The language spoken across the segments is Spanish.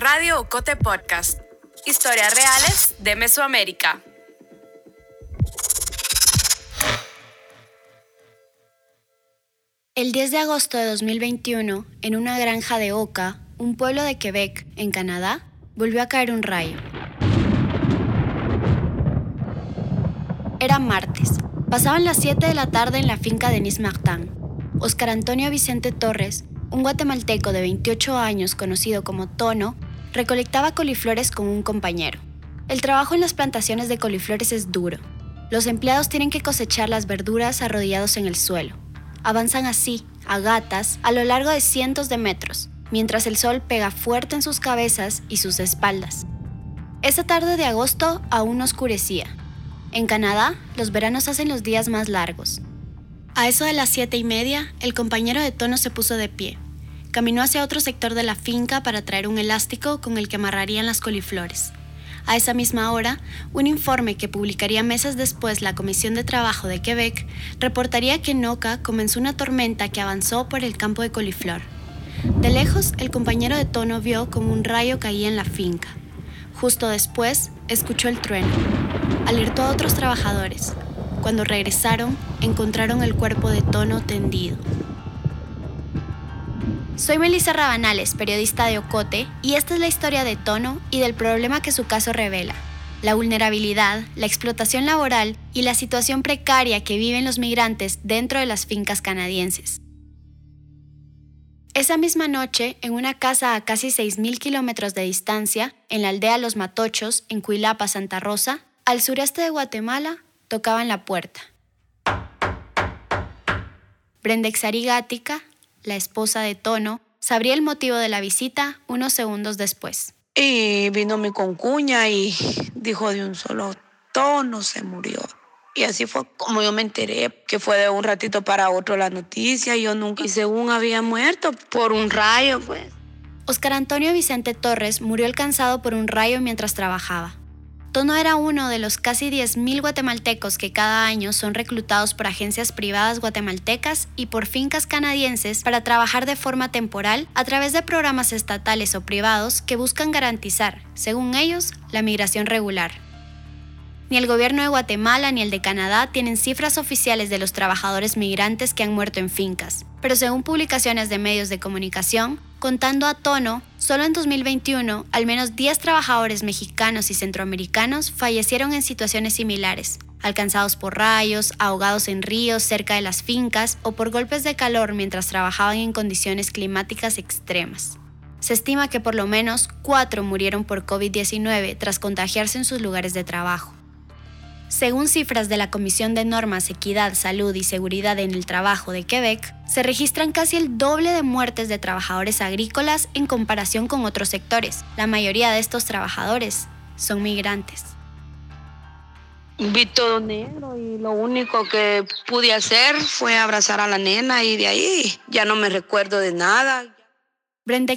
Radio Ocote Podcast. Historias reales de Mesoamérica. El 10 de agosto de 2021, en una granja de Oka, un pueblo de Quebec, en Canadá, volvió a caer un rayo. Era martes. Pasaban las 7 de la tarde en la finca de Nis Martin. Oscar Antonio Vicente Torres, un guatemalteco de 28 años conocido como Tono, recolectaba coliflores con un compañero. El trabajo en las plantaciones de coliflores es duro. Los empleados tienen que cosechar las verduras arrodillados en el suelo. Avanzan así, a gatas, a lo largo de cientos de metros, mientras el sol pega fuerte en sus cabezas y sus espaldas. Esa tarde de agosto aún oscurecía. En Canadá, los veranos hacen los días más largos. A eso de las siete y media, el compañero de Tono se puso de pie. Caminó hacia otro sector de la finca para traer un elástico con el que amarrarían las coliflores. A esa misma hora, un informe que publicaría meses después la Comisión de Trabajo de Quebec reportaría que en Oka comenzó una tormenta que avanzó por el campo de coliflor. De lejos, el compañero de Tono vio como un rayo caía en la finca. Justo después, escuchó el trueno. Alertó a otros trabajadores. Cuando regresaron, encontraron el cuerpo de Tono tendido. Soy Melissa Rabanales, periodista de Ocote, y esta es la historia de Tono y del problema que su caso revela. La vulnerabilidad, la explotación laboral y la situación precaria que viven los migrantes dentro de las fincas canadienses. Esa misma noche, en una casa a casi 6.000 kilómetros de distancia, en la aldea Los Matochos, en Cuilapa, Santa Rosa, al sureste de Guatemala, tocaban la puerta. Brenda Exarigática, la esposa de Tono, sabría el motivo de la visita unos segundos después. Y vino mi concuña y dijo de un solo tono se murió. Y así fue como yo me enteré, que fue de un ratito para otro la noticia. Yo nunca, y según había muerto por un rayo, pues. Oscar Antonio Vicente Torres murió alcanzado por un rayo mientras trabajaba. Tono era uno de los casi 10.000 guatemaltecos que cada año son reclutados por agencias privadas guatemaltecas y por fincas canadienses para trabajar de forma temporal a través de programas estatales o privados que buscan garantizar, según ellos, la migración regular. Ni el gobierno de Guatemala ni el de Canadá tienen cifras oficiales de los trabajadores migrantes que han muerto en fincas, pero según publicaciones de medios de comunicación, contando a tono, solo en 2021 al menos 10 trabajadores mexicanos y centroamericanos fallecieron en situaciones similares, alcanzados por rayos, ahogados en ríos cerca de las fincas o por golpes de calor mientras trabajaban en condiciones climáticas extremas. Se estima que por lo menos 4 murieron por COVID-19 tras contagiarse en sus lugares de trabajo. Según cifras de la Comisión de Normas, Equidad, Salud y Seguridad en el Trabajo de Quebec, se registran casi el doble de muertes de trabajadores agrícolas en comparación con otros sectores. La mayoría de estos trabajadores son migrantes. Vi todo negro y lo único que pude hacer fue abrazar a la nena y de ahí ya no me recuerdo de nada. Brenda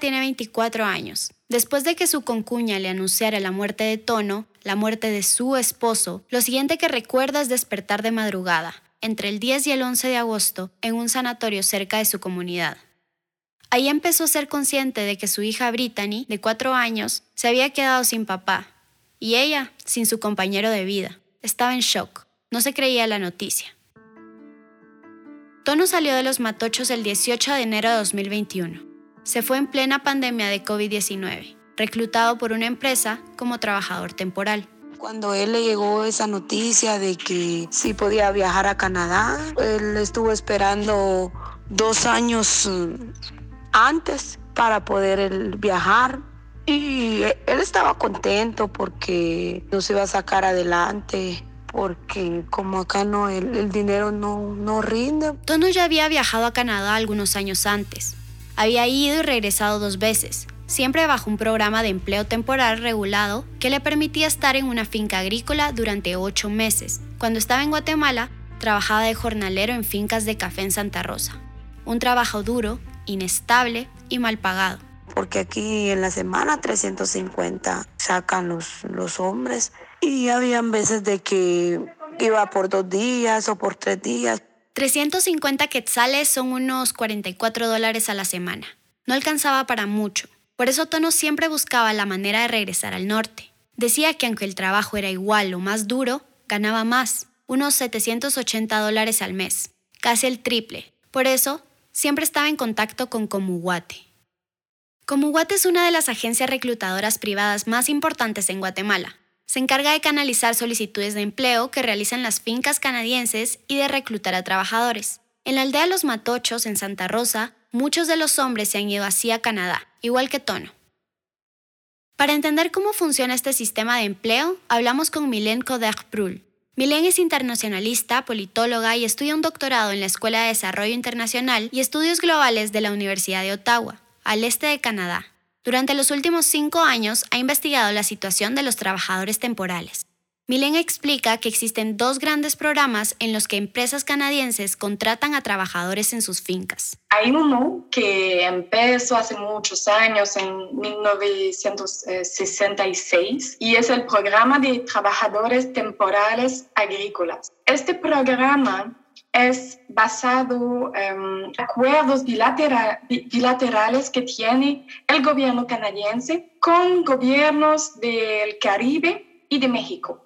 tiene 24 años. Después de que su concuña le anunciara la muerte de Tono, la muerte de su esposo, lo siguiente que recuerda es despertar de madrugada, entre el 10 y el 11 de agosto, en un sanatorio cerca de su comunidad. Ahí empezó a ser consciente de que su hija Brittany, de cuatro años, se había quedado sin papá, y ella sin su compañero de vida. Estaba en shock, no se creía la noticia. Tono salió de los matochos el 18 de enero de 2021. Se fue en plena pandemia de COVID-19 reclutado por una empresa como trabajador temporal. Cuando él le llegó esa noticia de que sí podía viajar a Canadá, él estuvo esperando dos años mm, antes para poder viajar. Y él estaba contento porque nos iba a sacar adelante, porque como acá no, el, el dinero no, no rinde. Tono ya había viajado a Canadá algunos años antes. Había ido y regresado dos veces, siempre bajo un programa de empleo temporal regulado que le permitía estar en una finca agrícola durante ocho meses. Cuando estaba en Guatemala, trabajaba de jornalero en fincas de café en Santa Rosa. Un trabajo duro, inestable y mal pagado. Porque aquí en la semana 350 sacan los, los hombres y habían veces de que iba por dos días o por tres días. 350 quetzales son unos 44 dólares a la semana. No alcanzaba para mucho Por eso Tono siempre buscaba la manera de regresar al norte. Decía que aunque el trabajo era igual o más duro, ganaba más, unos 780 dólares al mes, casi el triple. Por eso, siempre estaba en contacto con Comuguate. Comuguate es una de las agencias reclutadoras privadas más importantes en Guatemala. Se encarga de canalizar solicitudes de empleo que realizan las fincas canadienses y de reclutar a trabajadores. En la aldea Los Matochos, en Santa Rosa, muchos de los hombres se han ido así a Canadá, igual que Tono. Para entender cómo funciona este sistema de empleo, hablamos con Mylène Coder-Prul. Mylène es internacionalista, politóloga y estudia un doctorado en la Escuela de Desarrollo Internacional y Estudios Globales de la Universidad de Ottawa, al este de Canadá. Durante los últimos cinco años ha investigado la situación de los trabajadores temporales. Milen explica que existen dos grandes programas en los que empresas canadienses contratan a trabajadores en sus fincas. Hay uno que empezó hace muchos años, en 1966, y es el programa de trabajadores temporales agrícolas. Este programa es basado en acuerdos bilaterales que tiene el gobierno canadiense con gobiernos del Caribe y de México.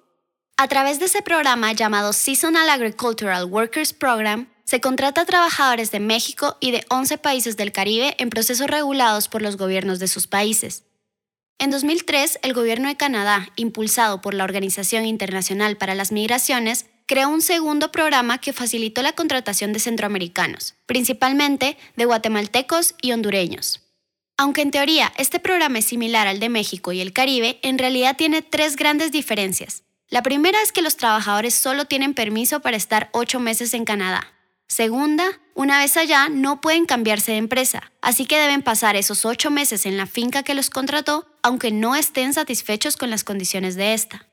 A través de ese programa llamado Seasonal Agricultural Workers Program, se contrata a trabajadores de México y de 11 países del Caribe en procesos regulados por los gobiernos de sus países. En 2003, el gobierno de Canadá, impulsado por la Organización Internacional para las Migraciones, creó un segundo programa que facilitó la contratación de centroamericanos, principalmente de guatemaltecos y hondureños. Aunque en teoría este programa es similar al de México y el Caribe, en realidad tiene tres grandes diferencias. La primera es que los trabajadores solo tienen permiso para estar ocho meses en Canadá. Segunda, una vez allá no pueden cambiarse de empresa, así que deben pasar esos ocho meses en la finca que los contrató, aunque no estén satisfechos con las condiciones de esta.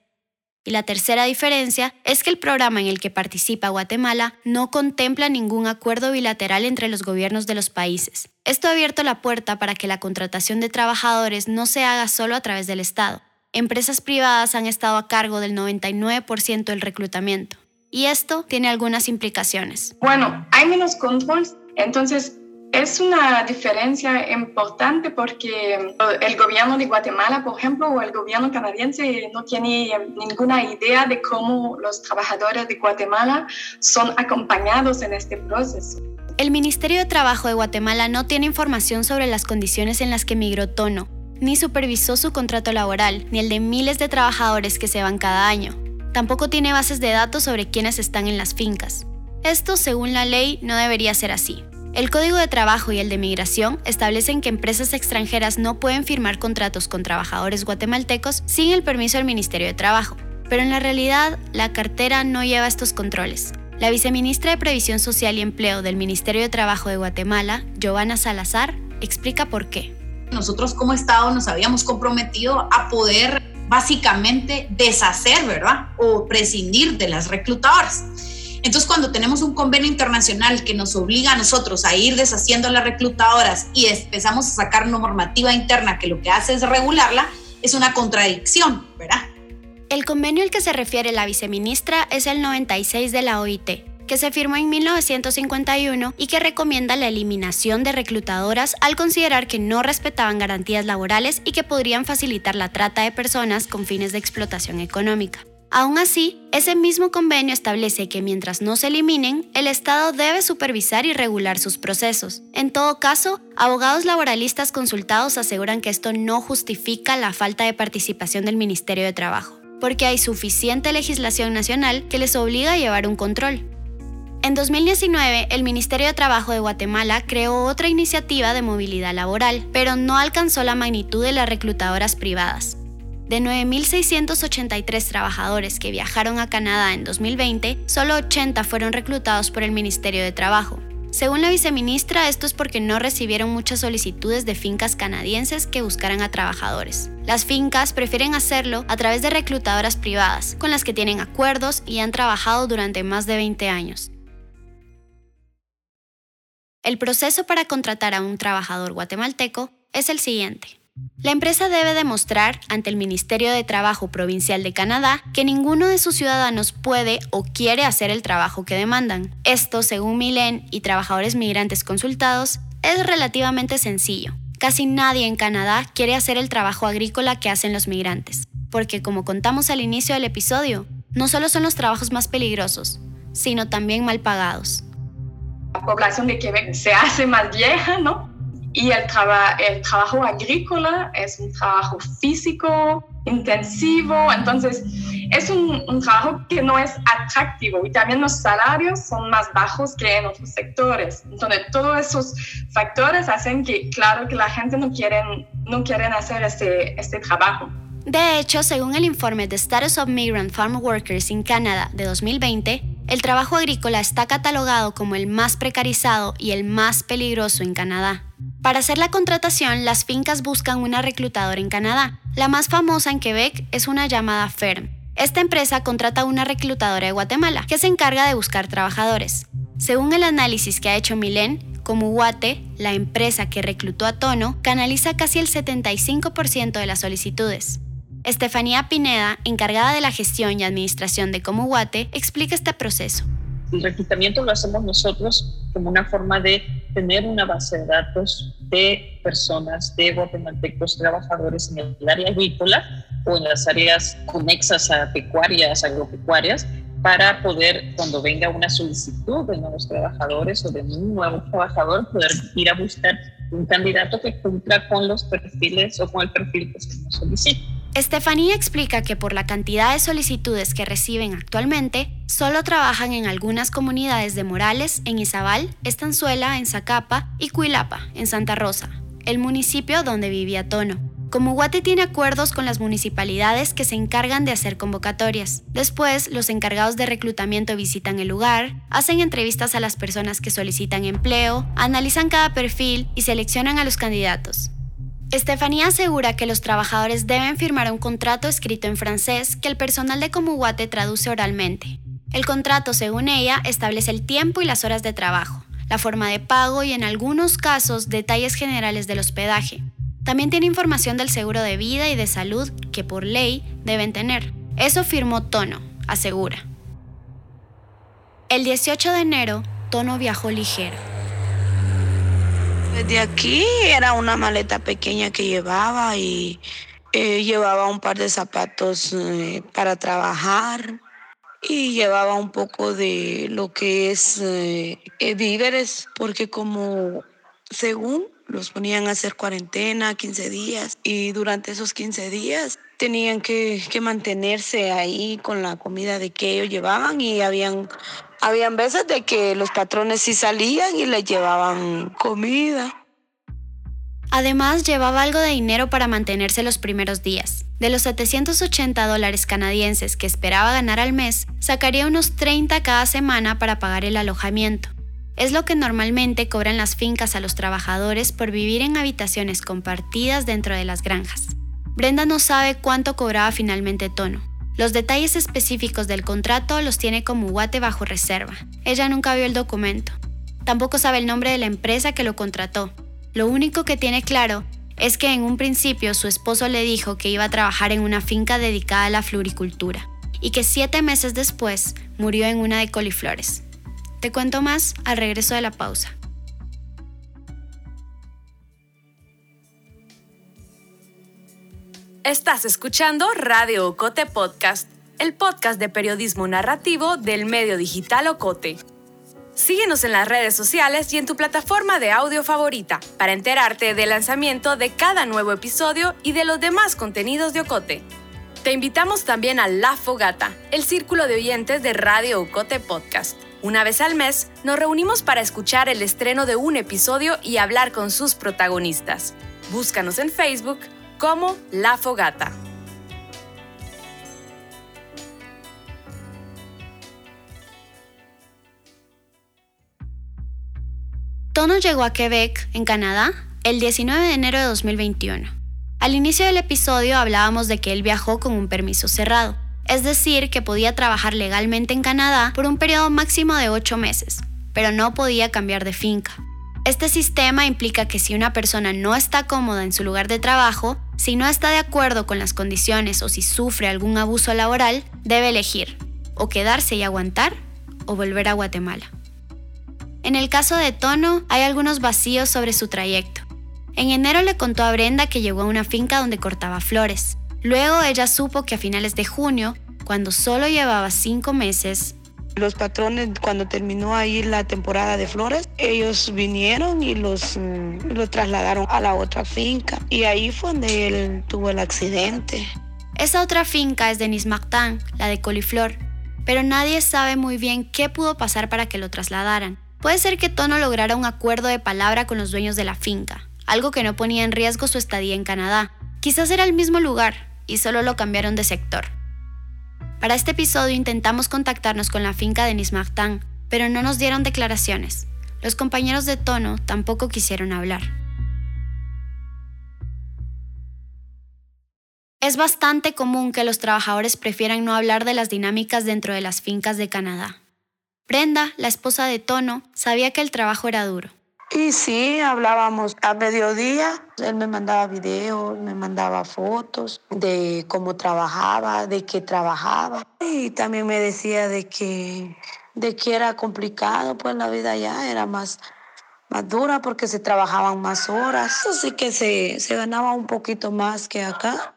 Y la tercera diferencia es que el programa en el que participa Guatemala no contempla ningún acuerdo bilateral entre los gobiernos de los países. Esto ha abierto la puerta para que la contratación de trabajadores no se haga solo a través del Estado, empresas privadas han estado a cargo del 99% del reclutamiento. Y esto tiene algunas implicaciones. Bueno, hay menos control, entonces es una diferencia importante porque el gobierno de Guatemala, por ejemplo, o el gobierno canadiense no tiene ninguna idea de cómo los trabajadores de Guatemala son acompañados en este proceso. El Ministerio de Trabajo de Guatemala no tiene información sobre las condiciones en las que migró Tono, ni supervisó su contrato laboral, ni el de miles de trabajadores que se van cada año. Tampoco tiene bases de datos sobre quienes están en las fincas. Esto, según la ley, no debería ser así. El Código de Trabajo y el de Migración establecen que empresas extranjeras no pueden firmar contratos con trabajadores guatemaltecos sin el permiso del Ministerio de Trabajo. Pero en la realidad, la cartera no lleva estos controles. La viceministra de Previsión Social y Empleo del Ministerio de Trabajo de Guatemala, Giovanna Salazar, explica por qué. Nosotros como Estado nos habíamos comprometido a poder básicamente deshacer, ¿verdad? O prescindir de las reclutadoras. Entonces, cuando tenemos un convenio internacional que nos obliga a nosotros a ir deshaciendo las reclutadoras y empezamos a sacar normativa interna que lo que hace es regularla, es una contradicción, ¿verdad? El convenio al que se refiere la viceministra es el 96 de la OIT, que se firmó en 1951 y que recomienda la eliminación de reclutadoras al considerar que no respetaban garantías laborales y que podrían facilitar la trata de personas con fines de explotación económica. Aún así, ese mismo convenio establece que mientras no se eliminen, el Estado debe supervisar y regular sus procesos. En todo caso, abogados laboralistas consultados aseguran que esto no justifica la falta de participación del Ministerio de Trabajo, porque hay suficiente legislación nacional que les obliga a llevar un control. En 2019, el Ministerio de Trabajo de Guatemala creó otra iniciativa de movilidad laboral, pero no alcanzó la magnitud de las reclutadoras privadas. De 9.683 trabajadores que viajaron a Canadá en 2020, solo 80 fueron reclutados por el Ministerio de Trabajo. Según la viceministra, esto es porque no recibieron muchas solicitudes de fincas canadienses que buscaran a trabajadores. Las fincas prefieren hacerlo a través de reclutadoras privadas, con las que tienen acuerdos y han trabajado durante más de 20 años. El proceso para contratar a un trabajador guatemalteco es el siguiente. La empresa debe demostrar ante el Ministerio de Trabajo Provincial de Canadá que ninguno de sus ciudadanos puede o quiere hacer el trabajo que demandan. Esto, según Milen y trabajadores migrantes consultados, es relativamente sencillo. Casi nadie en Canadá quiere hacer el trabajo agrícola que hacen los migrantes, porque como contamos al inicio del episodio, no solo son los trabajos más peligrosos, sino también mal pagados. La población de Quebec se hace más vieja, ¿no? Y el, el trabajo agrícola es un trabajo físico, intensivo, entonces es un, un, trabajo que no es atractivo y también los salarios son más bajos que en otros sectores. Entonces, todos esos factores hacen que, claro, que la gente no quieren, no quieren hacer este, este trabajo. De hecho, según el informe de Status of Migrant Farm Workers in Canada de 2020, el trabajo agrícola está catalogado como el más precarizado y el más peligroso en Canadá. Para hacer la contratación, las fincas buscan una reclutadora en Canadá. La más famosa en Quebec es una llamada FERM. Esta empresa contrata a una reclutadora de Guatemala que se encarga de buscar trabajadores. Según el análisis que ha hecho Milen, como Guate, la empresa que reclutó a Tono, canaliza casi el 75% de las solicitudes. Estefanía Pineda, encargada de la gestión y administración de Comuguate, explica este proceso. El reclutamiento lo hacemos nosotros como una forma de tener una base de datos de personas, de guatemaltecos trabajadores en el área agrícola o en las áreas conexas a pecuarias, agropecuarias, para poder, cuando venga una solicitud de nuevos trabajadores o de un nuevo trabajador, poder ir a buscar un candidato que cumpla con los perfiles o con el perfil que se nos solicita. Estefanía explica que por la cantidad de solicitudes que reciben actualmente, solo trabajan en algunas comunidades de Morales, en Izabal, Estanzuela, en Zacapa y Cuilapa, en Santa Rosa, el municipio donde vivía Tono. Como Guate tiene acuerdos con las municipalidades que se encargan de hacer convocatorias. Después, los encargados de reclutamiento visitan el lugar, hacen entrevistas a las personas que solicitan empleo, analizan cada perfil y seleccionan a los candidatos. Estefanía asegura que los trabajadores deben firmar un contrato escrito en francés que el personal de Comuguate traduce oralmente. El contrato, según ella, establece el tiempo y las horas de trabajo, la forma de pago y en algunos casos detalles generales del hospedaje. También tiene información del seguro de vida y de salud que por ley deben tener. Eso firmó Tono, asegura. El 18 de enero, Tono viajó ligero desde aquí era una maleta pequeña que llevaba y eh, llevaba un par de zapatos eh, para trabajar y llevaba un poco de lo que es eh, víveres, porque como según los ponían a hacer cuarentena, 15 días, y durante esos 15 días tenían que, que mantenerse ahí con la comida de que ellos llevaban y habían habían veces de que los patrones sí salían y les llevaban comida. Además, llevaba algo de dinero para mantenerse los primeros días. De los 780 dólares canadienses que esperaba ganar al mes, sacaría unos 30 cada semana para pagar el alojamiento. Es lo que normalmente cobran las fincas a los trabajadores por vivir en habitaciones compartidas dentro de las granjas. Brenda no sabe cuánto cobraba finalmente Tono, los detalles específicos del contrato los tiene como Guate bajo reserva. Ella nunca vio el documento. Tampoco sabe el nombre de la empresa que lo contrató. Lo único que tiene claro es que en un principio su esposo le dijo que iba a trabajar en una finca dedicada a la floricultura y que siete meses después murió en una de coliflores. Te cuento más al regreso de la pausa. Estás escuchando Radio Ocote Podcast, el podcast de periodismo narrativo del medio digital Ocote. Síguenos en las redes sociales y en tu plataforma de audio favorita para enterarte del lanzamiento de cada nuevo episodio y de los demás contenidos de Ocote. Te invitamos también a La Fogata, el círculo de oyentes de Radio Ocote Podcast. Una vez al mes nos reunimos para escuchar el estreno de un episodio y hablar con sus protagonistas. Búscanos en Facebook como La Fogata. Tono llegó a Quebec, en Canadá, el 19 de enero de 2021. Al inicio del episodio hablábamos de que él viajó con un permiso cerrado, es decir, que podía trabajar legalmente en Canadá por un periodo máximo de 8 meses, pero no podía cambiar de finca. Este sistema implica que si una persona no está cómoda en su lugar de trabajo, si no está de acuerdo con las condiciones o si sufre algún abuso laboral, debe elegir o quedarse y aguantar o volver a Guatemala. En el caso de Tono, hay algunos vacíos sobre su trayecto. En enero le contó a Brenda que llegó a una finca donde cortaba flores. Luego ella supo que a finales de junio, cuando solo llevaba cinco meses, los patrones, cuando terminó ahí la temporada de flores, ellos vinieron y los, mm, los trasladaron a la otra finca. Y ahí fue donde él tuvo el accidente. Esa otra finca es de Nismactán, la de coliflor, pero nadie sabe muy bien qué pudo pasar para que lo trasladaran. Puede ser que Tono lograra un acuerdo de palabra con los dueños de la finca, algo que no ponía en riesgo su estadía en Canadá. Quizás era el mismo lugar y solo lo cambiaron de sector. Para este episodio intentamos contactarnos con la finca de Nismartán, pero no nos dieron declaraciones. Los compañeros de Tono tampoco quisieron hablar. Es bastante común que los trabajadores prefieran no hablar de las dinámicas dentro de las fincas de Canadá. Brenda, la esposa de Tono, sabía que el trabajo era duro. Y sí, hablábamos a mediodía. Él me mandaba videos, me mandaba fotos de cómo trabajaba, de qué trabajaba. Y también me decía de que, de que era complicado, pues la vida ya era más, más dura porque se trabajaban más horas. Así que se, se ganaba un poquito más que acá.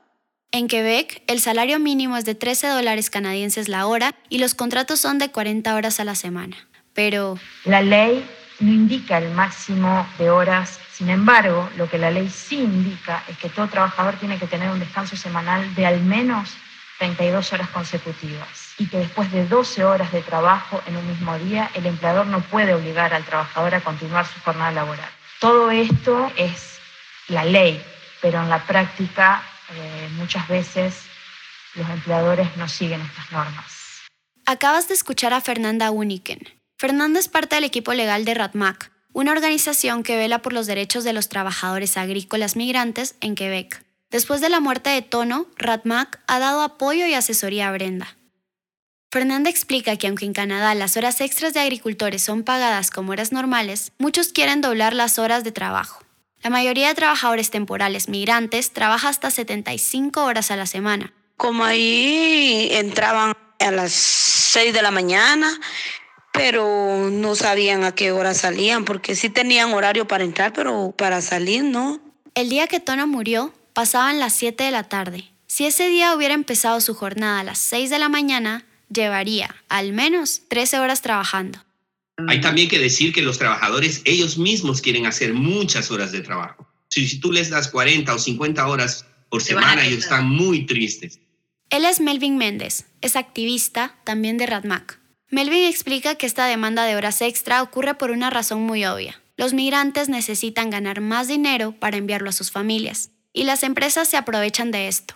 En Quebec, el salario mínimo es de 13 dólares canadienses la hora y los contratos son de 40 horas a la semana. Pero... La ley no indica el máximo de horas. Sin embargo, lo que la ley sí indica es que todo trabajador tiene que tener un descanso semanal de al menos 32 horas consecutivas y que después de 12 horas de trabajo en un mismo día, el empleador no puede obligar al trabajador a continuar su jornada laboral. Todo esto es la ley, pero en la práctica eh, muchas veces los empleadores no siguen estas normas. Acabas de escuchar a Fernanda Uniken, Fernanda es parte del equipo legal de RATMAC, una organización que vela por los derechos de los trabajadores agrícolas migrantes en Quebec. Después de la muerte de Tono, RATMAC ha dado apoyo y asesoría a Brenda. Fernanda explica que aunque en Canadá las horas extras de agricultores son pagadas como horas normales, muchos quieren doblar las horas de trabajo. La mayoría de trabajadores temporales migrantes trabaja hasta 75 horas a la semana. Como ahí entraban a las 6 de la mañana pero no sabían a qué hora salían, porque sí tenían horario para entrar, pero para salir no. El día que Tono murió, pasaban las 7 de la tarde. Si ese día hubiera empezado su jornada a las 6 de la mañana, llevaría al menos 13 horas trabajando. Hay también que decir que los trabajadores ellos mismos quieren hacer muchas horas de trabajo. Si, si tú les das 40 o 50 horas por semana, ellos están muy tristes. Él es Melvin Méndez, es activista también de Radmac. Melvin explica que esta demanda de horas extra ocurre por una razón muy obvia. Los migrantes necesitan ganar más dinero para enviarlo a sus familias, y las empresas se aprovechan de esto.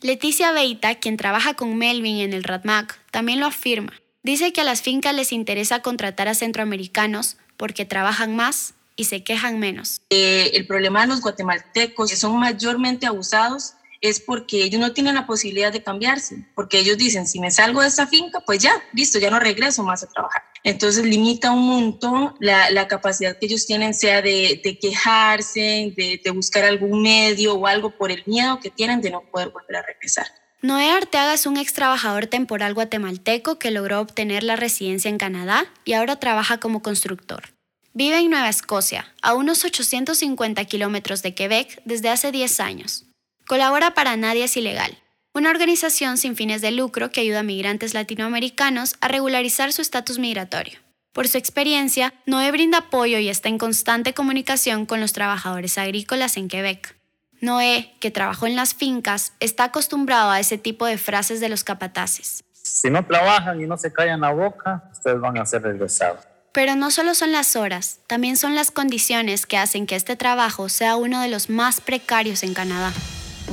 Leticia Beita, quien trabaja con Melvin en el RADMAC, también lo afirma. Dice que a las fincas les interesa contratar a centroamericanos porque trabajan más y se quejan menos. Eh, el problema de los guatemaltecos que son mayormente abusados es porque ellos no tienen la posibilidad de cambiarse, porque ellos dicen, si me salgo de esta finca, pues ya, listo, ya no regreso más a trabajar. Entonces limita un montón la, la capacidad que ellos tienen, sea de, de quejarse, de, de, buscar algún medio o algo por el miedo que tienen de no poder volver a regresar. Noé Arteaga es un ex trabajador temporal guatemalteco que logró obtener la residencia en Canadá y ahora trabaja como constructor. Vive en Nueva Escocia, a unos 850 kilómetros de Quebec desde hace 10 años. Colabora para Nadie es Ilegal, una organización sin fines de lucro que ayuda a migrantes latinoamericanos a regularizar su estatus migratorio. Por su experiencia, Noé brinda apoyo y está en constante comunicación con los trabajadores agrícolas en Quebec. Noé, que trabajó en las fincas, está acostumbrado a ese tipo de frases de los capataces. Si no trabajan y no se callan la boca, ustedes van a ser regresados. Pero no solo son las horas, también son las condiciones que hacen que este trabajo sea uno de los más precarios en Canadá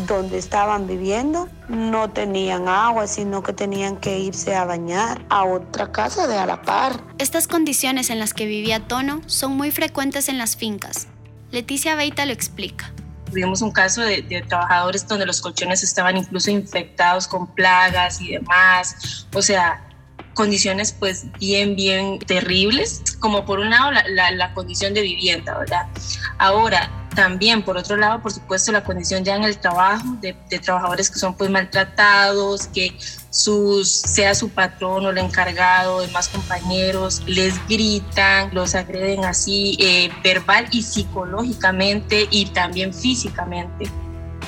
donde estaban viviendo no tenían agua, sino que tenían que irse a bañar a otra casa de a la par. Estas condiciones en las que vivía Tono son muy frecuentes en las fincas. Leticia Beita lo explica. Tuvimos un caso de, de, trabajadores donde los colchones estaban incluso infectados con plagas y demás. O sea, condiciones pues bien, bien terribles, como por un lado la, la, condición de vivienda, ¿verdad? Ahora, también, por otro lado, por supuesto, la condición ya en el trabajo de, de, trabajadores que son pues maltratados, que sus, sea su patrón o el encargado, demás compañeros, les gritan, los agreden así eh, verbal y psicológicamente y también físicamente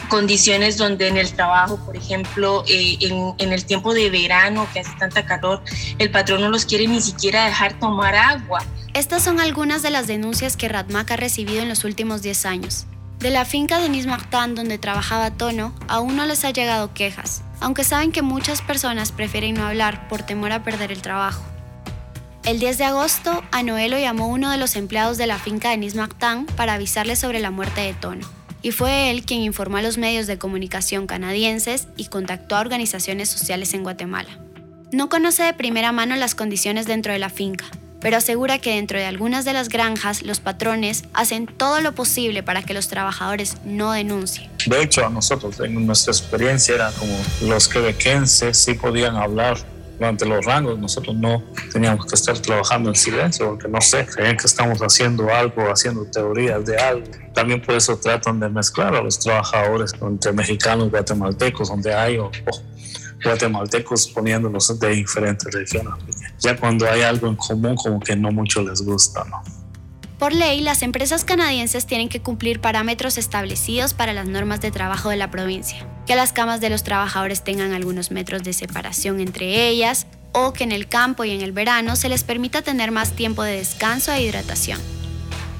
condiciones donde en el trabajo, por ejemplo, eh, en, el tiempo de verano que hace tanta calor, el patrón no los quiere ni siquiera dejar tomar agua. Estas son algunas de las denuncias que Radmac ha recibido en los últimos 10 años. De la finca de Martin donde trabajaba Tono, aún no les ha llegado quejas, aunque saben que muchas personas prefieren no hablar por temor a perder el trabajo. El 10 de agosto, a Noelo llamó uno de los empleados de la finca de Martin para avisarle sobre la muerte de Tono y fue él quien informó a los medios de comunicación canadienses y contactó a organizaciones sociales en Guatemala. No conoce de primera mano las condiciones dentro de la finca, pero asegura que dentro de algunas de las granjas los patrones hacen todo lo posible para que los trabajadores no denuncien. De hecho, a nosotros, en nuestra experiencia, era como los quebequenses sí podían hablar durante los rangos, nosotros no teníamos que estar trabajando en silencio porque no sé, creen que estamos haciendo algo, haciendo teorías de algo. También por eso tratan de mezclar a los trabajadores entre mexicanos y guatemaltecos, donde hay o, guatemaltecos poniéndolos de diferentes regiones. Ya cuando hay algo en común, como que no mucho les gusta, ¿no? Por ley, las empresas canadienses tienen que cumplir parámetros establecidos para las normas de trabajo de la provincia, que las camas de los trabajadores tengan algunos metros de separación entre ellas o que en el campo y en el verano se les permita tener más tiempo de descanso e hidratación.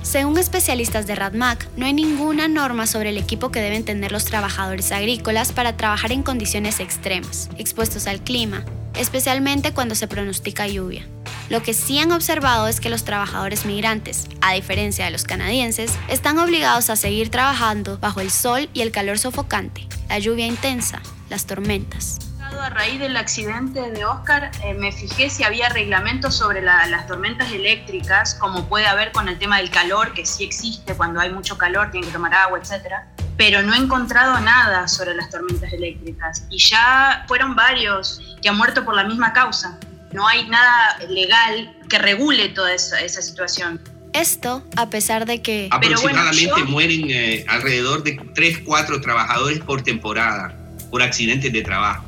Según especialistas de RADMAC, no hay ninguna norma sobre el equipo que deben tener los trabajadores agrícolas para trabajar en condiciones extremas, expuestos al clima, especialmente cuando se pronostica lluvia. Lo que sí han observado es que los trabajadores migrantes, a diferencia de los canadienses, están obligados a seguir trabajando bajo el sol y el calor sofocante, la lluvia intensa, las tormentas. A raíz del accidente de Oscar, eh, me fijé si había reglamentos sobre las tormentas eléctricas, como puede haber con el tema del calor, que sí existe, cuando hay mucho calor tienen que tomar agua, etc. Pero no he encontrado nada sobre las tormentas eléctricas. Y ya fueron varios que han muerto por la misma causa no hay nada legal que regule toda esa, situación. Esto a pesar de que... Aproximadamente mueren eh, alrededor de 3, 4 trabajadores por temporada por accidentes de trabajo.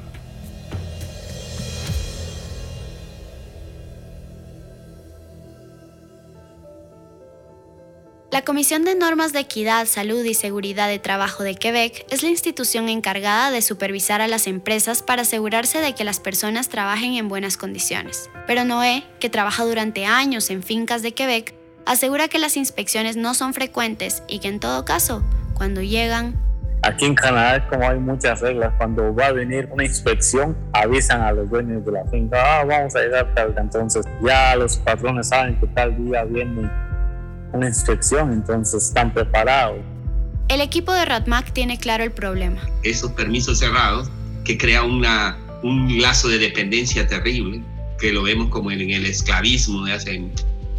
La Comisión de Normas de Equidad, Salud y Seguridad de Trabajo de Quebec es la institución encargada de supervisar a las empresas para asegurarse de que las personas trabajen en buenas condiciones. Pero Noé, que trabaja durante años en fincas de Quebec, asegura que las inspecciones no son frecuentes y que en todo caso, cuando llegan... Aquí en Canadá, como hay muchas reglas, cuando va a venir una inspección, avisan a los dueños de la finca, ah, vamos a llegar tal. Entonces ya los patrones saben que tal día viene una inspección, entonces están preparados. El equipo de Ratmac tiene claro el problema. Esos permisos cerrados que crea una, un lazo de dependencia terrible, que lo vemos como en el esclavismo de hace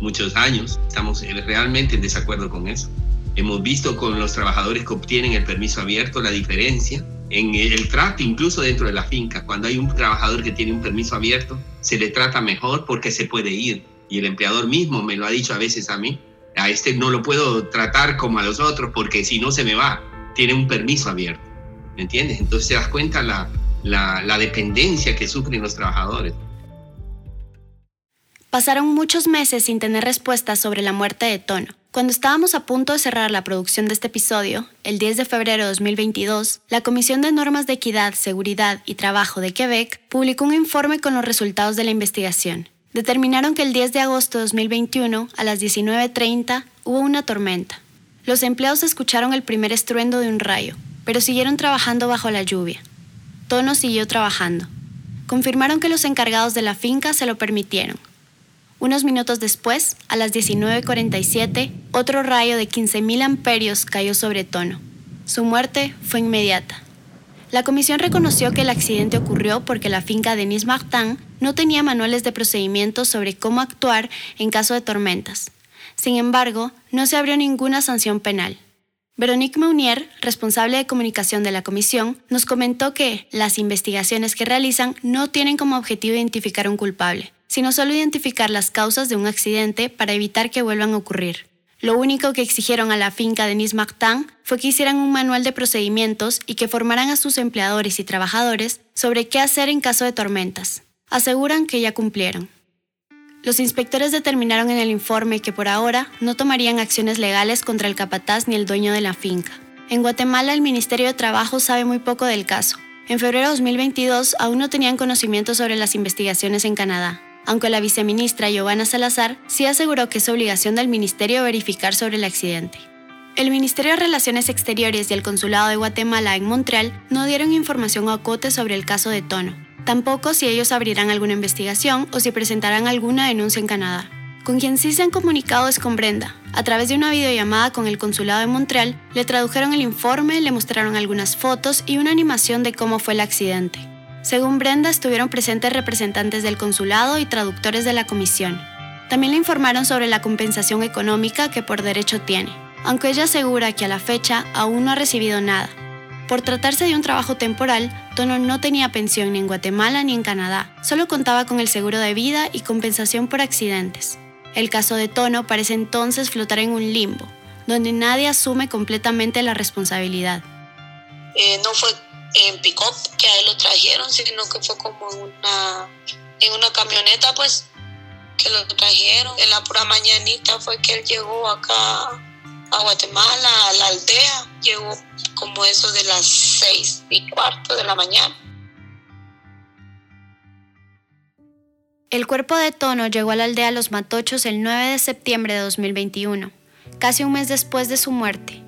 muchos años. Estamos realmente en desacuerdo con eso. Hemos visto con los trabajadores que obtienen el permiso abierto la diferencia en el trato, incluso dentro de la finca. Cuando hay un trabajador que tiene un permiso abierto, se le trata mejor porque se puede ir. Y el empleador mismo me lo ha dicho a veces a mí, a este no lo puedo tratar como a los otros porque si no se me va, tiene un permiso abierto, ¿me entiendes? Entonces te das cuenta la, la, dependencia que sufren los trabajadores. Pasaron muchos meses sin tener respuestas sobre la muerte de Tono. Cuando estábamos a punto de cerrar la producción de este episodio, el 10 de febrero de 2022, la Comisión de Normas de Equidad, Seguridad y Trabajo de Quebec publicó un informe con los resultados de la investigación determinaron que el 10 de agosto de 2021, a las 19.30, hubo una tormenta. Los empleados escucharon el primer estruendo de un rayo, pero siguieron trabajando bajo la lluvia. Tono siguió trabajando. Confirmaron que los encargados de la finca se lo permitieron. Unos minutos después, a las 19.47, otro rayo de 15.000 amperios cayó sobre Tono. Su muerte fue inmediata. La comisión reconoció que el accidente ocurrió porque la finca de Denis Martin no tenía manuales de procedimiento sobre cómo actuar en caso de tormentas. Sin embargo, no se abrió ninguna sanción penal. Veronique Meunier, responsable de comunicación de la comisión, nos comentó que las investigaciones que realizan no tienen como objetivo identificar un culpable, sino solo identificar las causas de un accidente para evitar que vuelvan a ocurrir. Lo único que exigieron a la finca Denis Martin fue que hicieran un manual de procedimientos y que formaran a sus empleadores y trabajadores sobre qué hacer en caso de tormentas. Aseguran que ya cumplieron. Los inspectores determinaron en el informe que por ahora no tomarían acciones legales contra el capataz ni el dueño de la finca. En Guatemala el Ministerio de Trabajo sabe muy poco del caso. En febrero de 2022 aún no tenían conocimiento sobre las investigaciones en Canadá, aunque la viceministra Giovanna Salazar sí aseguró que es obligación del ministerio verificar sobre el accidente. El Ministerio de Relaciones Exteriores y el Consulado de Guatemala en Montreal no dieron información a Cote sobre el caso de Tono, tampoco si ellos abrirán alguna investigación o si presentarán alguna denuncia en Canadá. Con quien sí se han comunicado es con Brenda. A través de una videollamada con el Consulado de Montreal, le tradujeron el informe, le mostraron algunas fotos y una animación de cómo fue el accidente. Según Brenda, estuvieron presentes representantes del consulado y traductores de la comisión. También le informaron sobre la compensación económica que por derecho tiene, aunque ella asegura que a la fecha aún no ha recibido nada. Por tratarse de un trabajo temporal, Tono no tenía pensión ni en Guatemala ni en Canadá, solo contaba con el seguro de vida y compensación por accidentes. El caso de Tono parece entonces flotar en un limbo, donde nadie asume completamente la responsabilidad. Eh, no fue en pick que a él lo trajeron, sino que fue como en una, en una camioneta, pues, que lo trajeron. En la pura mañanita fue que él llegó acá a Guatemala, a la aldea. Llegó como eso de las seis y cuarto de la mañana. El cuerpo de Tono llegó a la aldea Los Matochos el 9 de septiembre de 2021, casi un mes después de su muerte.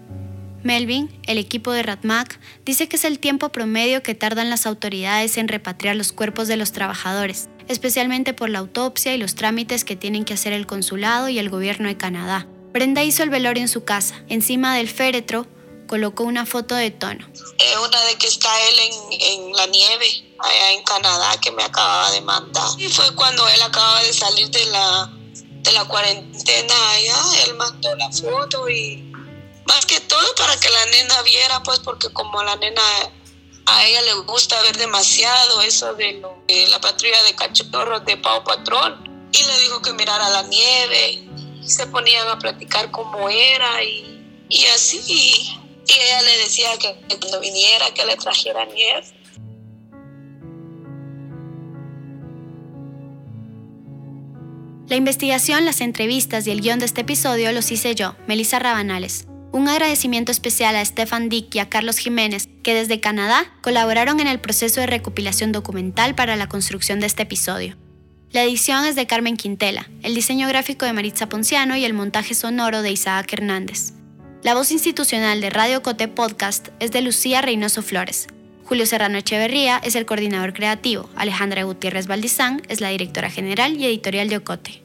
Melvin, el equipo de Ratmac, dice que es el tiempo promedio que tardan las autoridades en repatriar los cuerpos de los trabajadores, especialmente por la autopsia y los trámites que tienen que hacer el consulado y el gobierno de Canadá. Brenda hizo el velorio en su casa. Encima del féretro colocó una foto de Tono. Es una de que está él en, la nieve, allá en Canadá, que me acababa de mandar. Y fue cuando él acaba de salir de la, de la cuarentena allá, él mandó la foto y más que todo para que la nena viera, pues porque como la nena a ella le gusta ver demasiado eso de, lo, de la patrulla de cachorros de Pau Patrón y le dijo que mirara la nieve y se ponían a platicar cómo era y, y así y ella le decía que cuando viniera que le trajera nieve. La investigación, las entrevistas y el guion de este episodio los hice yo, Melissa Rabanales. Un agradecimiento especial a Stefan Dick y a Carlos Jiménez, que desde Canadá colaboraron en el proceso de recopilación documental para la construcción de este episodio. La edición es de Carmen Quintela, el diseño gráfico de Maritza Ponciano y el montaje sonoro de Isaac Hernández. La voz institucional de Radio Cote Podcast es de Lucía Reynoso Flores. Julio Serrano Echeverría es el coordinador creativo. Alejandra Gutiérrez Valdizán es la directora general y editorial de Ocote.